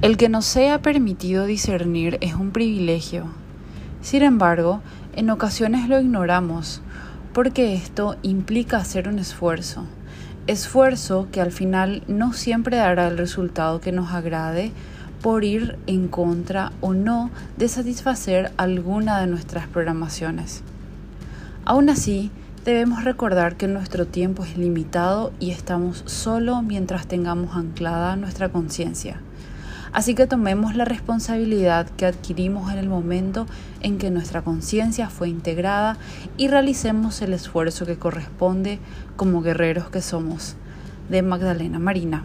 El que nos sea permitido discernir es un privilegio. Sin embargo, en ocasiones lo ignoramos, porque esto implica hacer un esfuerzo. Esfuerzo que al final no siempre dará el resultado que nos agrade por ir en contra o no de satisfacer alguna de nuestras programaciones. Aún así, debemos recordar que nuestro tiempo es limitado y estamos solo mientras tengamos anclada nuestra conciencia. Así que tomemos la responsabilidad que adquirimos en el momento en que nuestra conciencia fue integrada y realicemos el esfuerzo que corresponde como guerreros que somos. De Magdalena Marina.